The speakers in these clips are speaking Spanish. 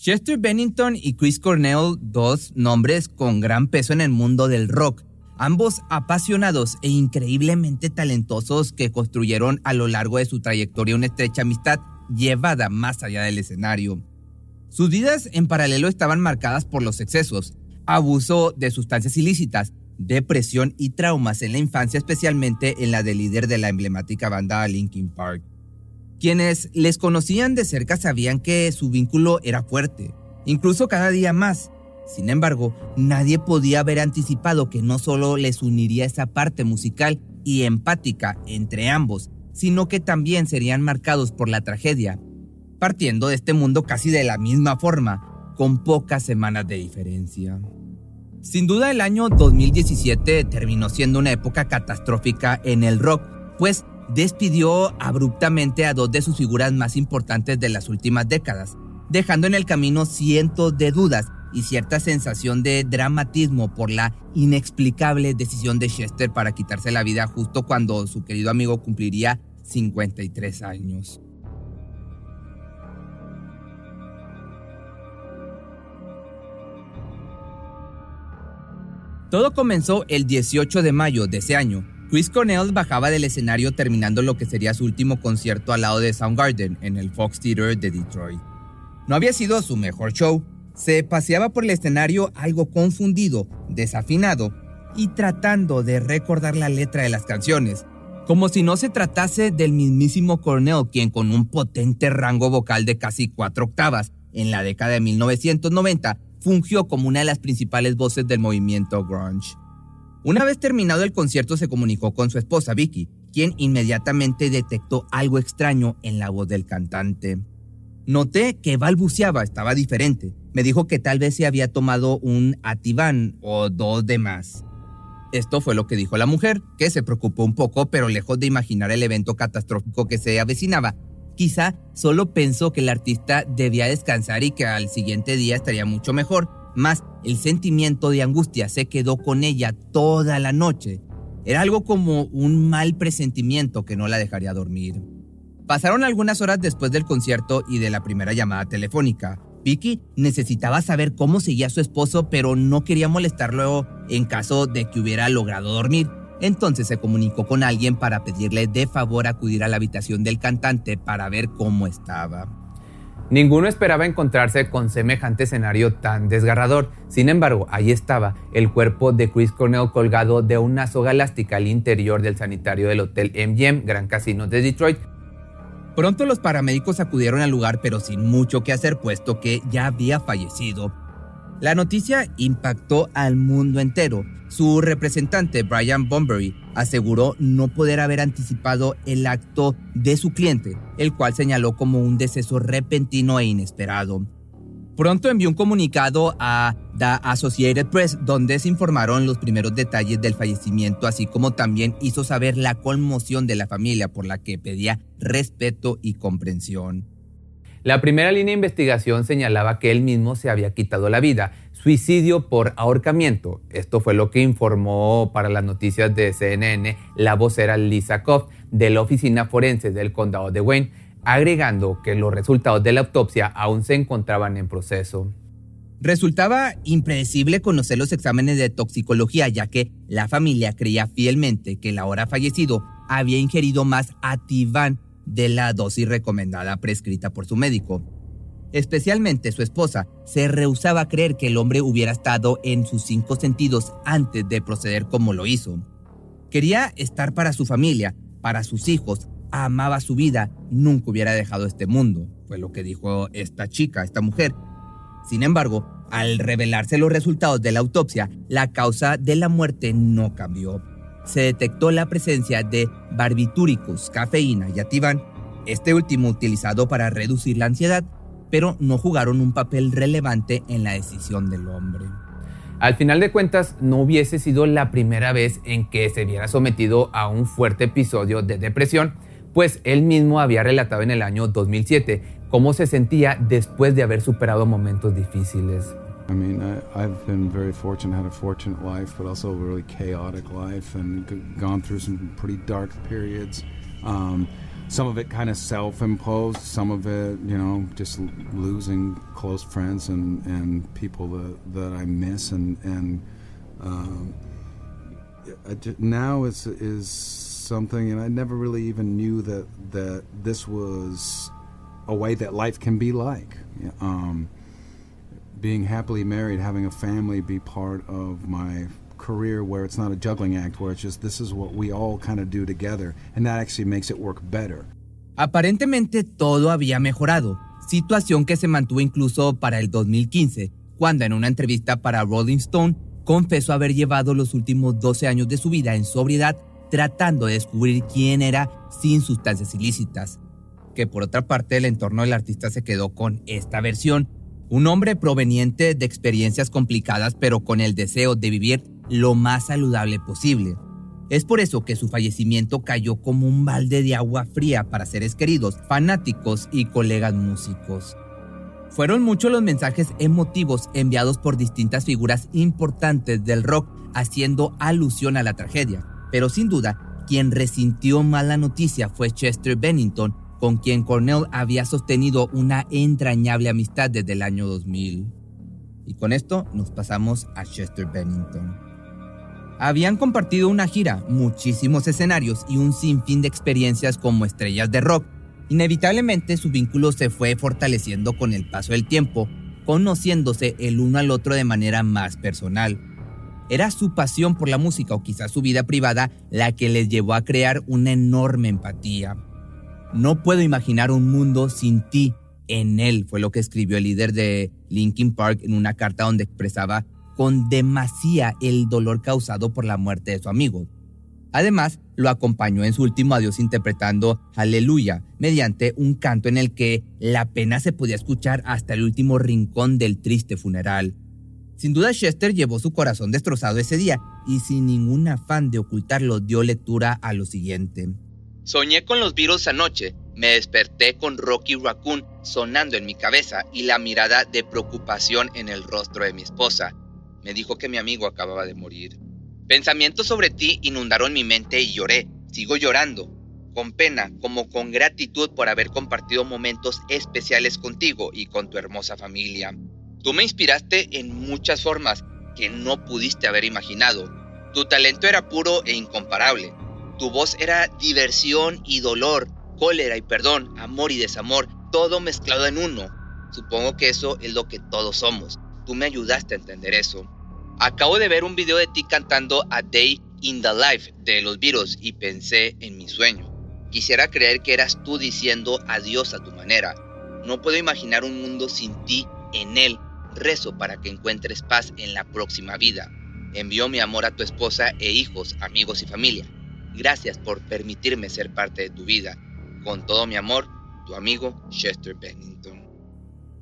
Chester Bennington y Chris Cornell, dos nombres con gran peso en el mundo del rock, ambos apasionados e increíblemente talentosos que construyeron a lo largo de su trayectoria una estrecha amistad llevada más allá del escenario. Sus vidas en paralelo estaban marcadas por los excesos, abuso de sustancias ilícitas, depresión y traumas en la infancia, especialmente en la del líder de la emblemática banda Linkin Park. Quienes les conocían de cerca sabían que su vínculo era fuerte, incluso cada día más. Sin embargo, nadie podía haber anticipado que no solo les uniría esa parte musical y empática entre ambos, sino que también serían marcados por la tragedia, partiendo de este mundo casi de la misma forma, con pocas semanas de diferencia. Sin duda el año 2017 terminó siendo una época catastrófica en el rock, pues despidió abruptamente a dos de sus figuras más importantes de las últimas décadas, dejando en el camino cientos de dudas y cierta sensación de dramatismo por la inexplicable decisión de Chester para quitarse la vida justo cuando su querido amigo cumpliría 53 años. Todo comenzó el 18 de mayo de ese año, Chris Cornell bajaba del escenario terminando lo que sería su último concierto al lado de Soundgarden en el Fox Theater de Detroit. No había sido su mejor show, se paseaba por el escenario algo confundido, desafinado y tratando de recordar la letra de las canciones, como si no se tratase del mismísimo Cornell quien con un potente rango vocal de casi cuatro octavas en la década de 1990 fungió como una de las principales voces del movimiento grunge. Una vez terminado el concierto se comunicó con su esposa Vicky, quien inmediatamente detectó algo extraño en la voz del cantante. Noté que balbuceaba, estaba diferente. Me dijo que tal vez se había tomado un Ativan o dos de más. Esto fue lo que dijo la mujer, que se preocupó un poco, pero lejos de imaginar el evento catastrófico que se avecinaba, quizá solo pensó que el artista debía descansar y que al siguiente día estaría mucho mejor, más el sentimiento de angustia se quedó con ella toda la noche. Era algo como un mal presentimiento que no la dejaría dormir. Pasaron algunas horas después del concierto y de la primera llamada telefónica. Vicky necesitaba saber cómo seguía su esposo, pero no quería molestarlo en caso de que hubiera logrado dormir. Entonces se comunicó con alguien para pedirle de favor acudir a la habitación del cantante para ver cómo estaba. Ninguno esperaba encontrarse con semejante escenario tan desgarrador. Sin embargo, ahí estaba el cuerpo de Chris Cornell colgado de una soga elástica al interior del sanitario del Hotel MGM, Gran Casino de Detroit. Pronto los paramédicos acudieron al lugar, pero sin mucho que hacer, puesto que ya había fallecido. La noticia impactó al mundo entero. Su representante, Brian Bombery, aseguró no poder haber anticipado el acto de su cliente, el cual señaló como un deceso repentino e inesperado. Pronto envió un comunicado a The Associated Press donde se informaron los primeros detalles del fallecimiento, así como también hizo saber la conmoción de la familia por la que pedía respeto y comprensión. La primera línea de investigación señalaba que él mismo se había quitado la vida, suicidio por ahorcamiento. Esto fue lo que informó para las noticias de CNN la vocera Lisa Koff de la oficina forense del condado de Wayne, agregando que los resultados de la autopsia aún se encontraban en proceso. Resultaba impredecible conocer los exámenes de toxicología, ya que la familia creía fielmente que el ahora fallecido había ingerido más Ativan de la dosis recomendada prescrita por su médico. Especialmente su esposa se rehusaba a creer que el hombre hubiera estado en sus cinco sentidos antes de proceder como lo hizo. Quería estar para su familia, para sus hijos, amaba su vida, nunca hubiera dejado este mundo, fue lo que dijo esta chica, esta mujer. Sin embargo, al revelarse los resultados de la autopsia, la causa de la muerte no cambió se detectó la presencia de barbitúricos, cafeína y ativan, este último utilizado para reducir la ansiedad, pero no jugaron un papel relevante en la decisión del hombre. Al final de cuentas, no hubiese sido la primera vez en que se viera sometido a un fuerte episodio de depresión, pues él mismo había relatado en el año 2007 cómo se sentía después de haber superado momentos difíciles. I mean, I, I've been very fortunate, had a fortunate life, but also a really chaotic life, and gone through some pretty dark periods. Um, some of it kind of self-imposed, some of it, you know, just losing close friends and, and people that, that I miss, and and um, just, now is is something, and I never really even knew that that this was a way that life can be like. Um, being happily married, having a family be part of my career where it's not a juggling act, where it's just this is what we all kind of do together, and that actually makes it work better. Aparentemente todo había mejorado, situación que se mantuvo incluso para el 2015, cuando en una entrevista para Rolling Stone confesó haber llevado los últimos 12 años de su vida en sobriedad tratando de descubrir quién era sin sustancias ilícitas. Que por otra parte el entorno del artista se quedó con esta versión un hombre proveniente de experiencias complicadas pero con el deseo de vivir lo más saludable posible. Es por eso que su fallecimiento cayó como un balde de agua fría para seres queridos, fanáticos y colegas músicos. Fueron muchos los mensajes emotivos enviados por distintas figuras importantes del rock haciendo alusión a la tragedia, pero sin duda, quien resintió más la noticia fue Chester Bennington, con quien Cornell había sostenido una entrañable amistad desde el año 2000. Y con esto nos pasamos a Chester Bennington. Habían compartido una gira, muchísimos escenarios y un sinfín de experiencias como estrellas de rock. Inevitablemente su vínculo se fue fortaleciendo con el paso del tiempo, conociéndose el uno al otro de manera más personal. Era su pasión por la música o quizás su vida privada la que les llevó a crear una enorme empatía. No puedo imaginar un mundo sin ti en él, fue lo que escribió el líder de Linkin Park en una carta donde expresaba con demasía el dolor causado por la muerte de su amigo. Además, lo acompañó en su último adiós interpretando Aleluya, mediante un canto en el que la pena se podía escuchar hasta el último rincón del triste funeral. Sin duda Chester llevó su corazón destrozado ese día y sin ningún afán de ocultarlo dio lectura a lo siguiente. Soñé con los virus anoche. Me desperté con Rocky Raccoon sonando en mi cabeza y la mirada de preocupación en el rostro de mi esposa. Me dijo que mi amigo acababa de morir. Pensamientos sobre ti inundaron mi mente y lloré. Sigo llorando, con pena, como con gratitud por haber compartido momentos especiales contigo y con tu hermosa familia. Tú me inspiraste en muchas formas que no pudiste haber imaginado. Tu talento era puro e incomparable. Tu voz era diversión y dolor, cólera y perdón, amor y desamor, todo mezclado en uno. Supongo que eso es lo que todos somos. Tú me ayudaste a entender eso. Acabo de ver un video de ti cantando A Day in the Life de los Beatles y pensé en mi sueño. Quisiera creer que eras tú diciendo adiós a tu manera. No puedo imaginar un mundo sin ti en él. Rezo para que encuentres paz en la próxima vida. Envío mi amor a tu esposa e hijos, amigos y familia. Gracias por permitirme ser parte de tu vida. Con todo mi amor, tu amigo Chester Bennington.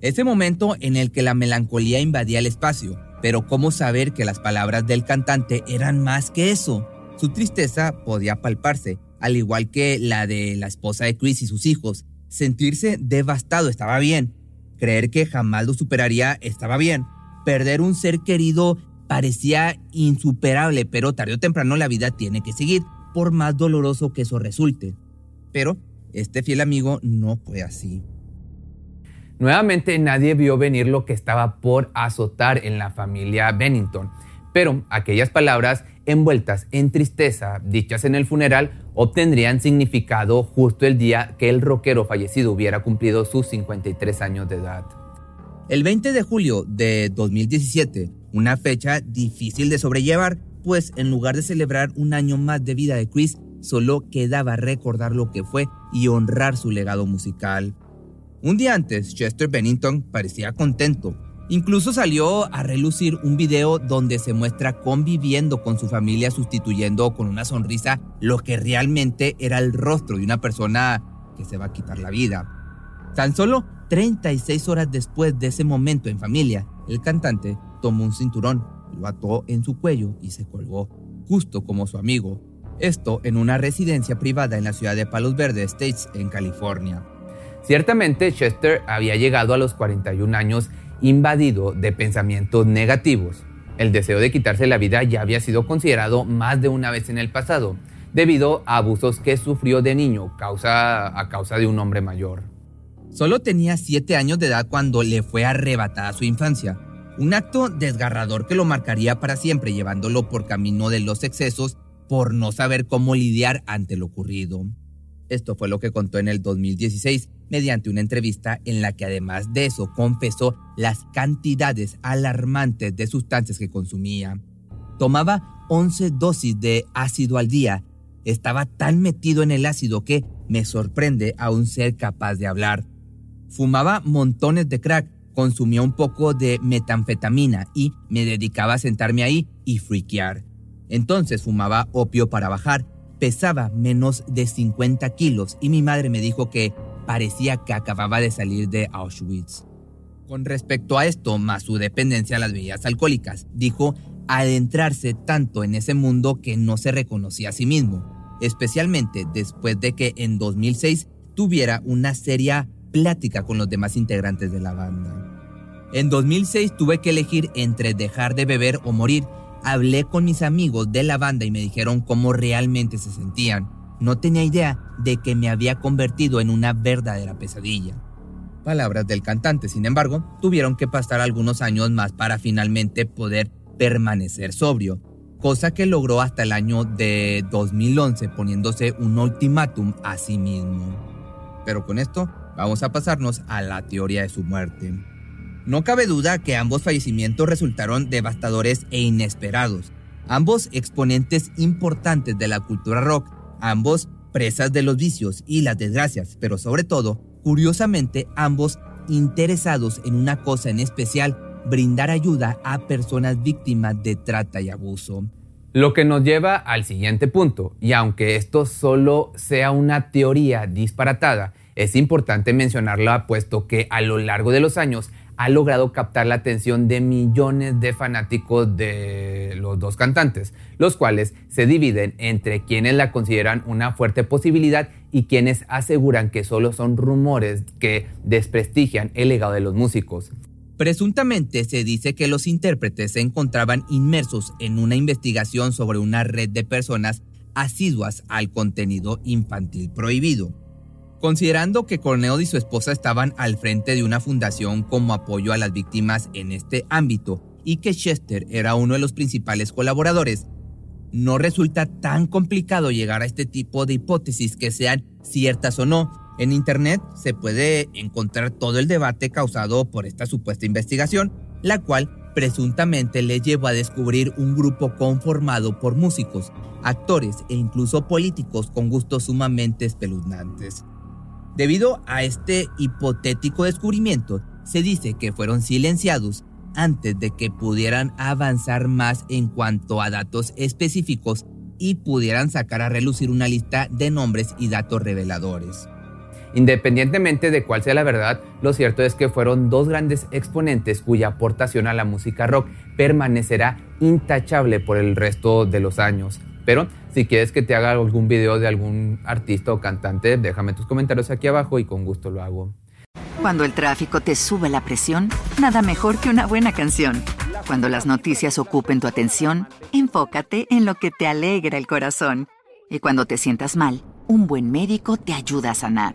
Ese momento en el que la melancolía invadía el espacio, pero cómo saber que las palabras del cantante eran más que eso. Su tristeza podía palparse, al igual que la de la esposa de Chris y sus hijos. Sentirse devastado estaba bien. Creer que jamás lo superaría estaba bien. Perder un ser querido parecía insuperable, pero tarde o temprano la vida tiene que seguir por más doloroso que eso resulte. Pero este fiel amigo no fue así. Nuevamente nadie vio venir lo que estaba por azotar en la familia Bennington, pero aquellas palabras envueltas en tristeza, dichas en el funeral, obtendrían significado justo el día que el rockero fallecido hubiera cumplido sus 53 años de edad. El 20 de julio de 2017, una fecha difícil de sobrellevar, pues en lugar de celebrar un año más de vida de Chris, solo quedaba recordar lo que fue y honrar su legado musical. Un día antes, Chester Bennington parecía contento. Incluso salió a relucir un video donde se muestra conviviendo con su familia sustituyendo con una sonrisa lo que realmente era el rostro de una persona que se va a quitar la vida. Tan solo 36 horas después de ese momento en familia, el cantante tomó un cinturón, lo ató en su cuello y se colgó, justo como su amigo. Esto en una residencia privada en la ciudad de Palos Verdes Estates, en California. Ciertamente, Chester había llegado a los 41 años invadido de pensamientos negativos. El deseo de quitarse la vida ya había sido considerado más de una vez en el pasado, debido a abusos que sufrió de niño a causa de un hombre mayor. Solo tenía 7 años de edad cuando le fue arrebatada su infancia. Un acto desgarrador que lo marcaría para siempre, llevándolo por camino de los excesos por no saber cómo lidiar ante lo ocurrido. Esto fue lo que contó en el 2016 mediante una entrevista en la que además de eso confesó las cantidades alarmantes de sustancias que consumía. Tomaba 11 dosis de ácido al día. Estaba tan metido en el ácido que me sorprende aún ser capaz de hablar. Fumaba montones de crack, consumía un poco de metanfetamina y me dedicaba a sentarme ahí y friquear. Entonces fumaba opio para bajar, pesaba menos de 50 kilos y mi madre me dijo que parecía que acababa de salir de Auschwitz. Con respecto a esto, más su dependencia a las bebidas alcohólicas, dijo adentrarse tanto en ese mundo que no se reconocía a sí mismo, especialmente después de que en 2006 tuviera una seria plática con los demás integrantes de la banda. En 2006 tuve que elegir entre dejar de beber o morir. Hablé con mis amigos de la banda y me dijeron cómo realmente se sentían. No tenía idea de que me había convertido en una verdadera pesadilla. Palabras del cantante, sin embargo, tuvieron que pasar algunos años más para finalmente poder permanecer sobrio, cosa que logró hasta el año de 2011 poniéndose un ultimátum a sí mismo. Pero con esto vamos a pasarnos a la teoría de su muerte. No cabe duda que ambos fallecimientos resultaron devastadores e inesperados. Ambos exponentes importantes de la cultura rock, ambos presas de los vicios y las desgracias, pero sobre todo, curiosamente, ambos interesados en una cosa en especial, brindar ayuda a personas víctimas de trata y abuso. Lo que nos lleva al siguiente punto, y aunque esto solo sea una teoría disparatada, es importante mencionarla puesto que a lo largo de los años ha logrado captar la atención de millones de fanáticos de los dos cantantes, los cuales se dividen entre quienes la consideran una fuerte posibilidad y quienes aseguran que solo son rumores que desprestigian el legado de los músicos. Presuntamente se dice que los intérpretes se encontraban inmersos en una investigación sobre una red de personas asiduas al contenido infantil prohibido Considerando que Cornell y su esposa estaban al frente de una fundación como apoyo a las víctimas en este ámbito y que Chester era uno de los principales colaboradores, no resulta tan complicado llegar a este tipo de hipótesis que sean ciertas o no. En Internet se puede encontrar todo el debate causado por esta supuesta investigación, la cual presuntamente le llevó a descubrir un grupo conformado por músicos, actores e incluso políticos con gustos sumamente espeluznantes. Debido a este hipotético descubrimiento, se dice que fueron silenciados antes de que pudieran avanzar más en cuanto a datos específicos y pudieran sacar a relucir una lista de nombres y datos reveladores. Independientemente de cuál sea la verdad, lo cierto es que fueron dos grandes exponentes cuya aportación a la música rock permanecerá intachable por el resto de los años. Pero si quieres que te haga algún video de algún artista o cantante, déjame tus comentarios aquí abajo y con gusto lo hago. Cuando el tráfico te sube la presión, nada mejor que una buena canción. Cuando las noticias ocupen tu atención, enfócate en lo que te alegra el corazón. Y cuando te sientas mal, un buen médico te ayuda a sanar.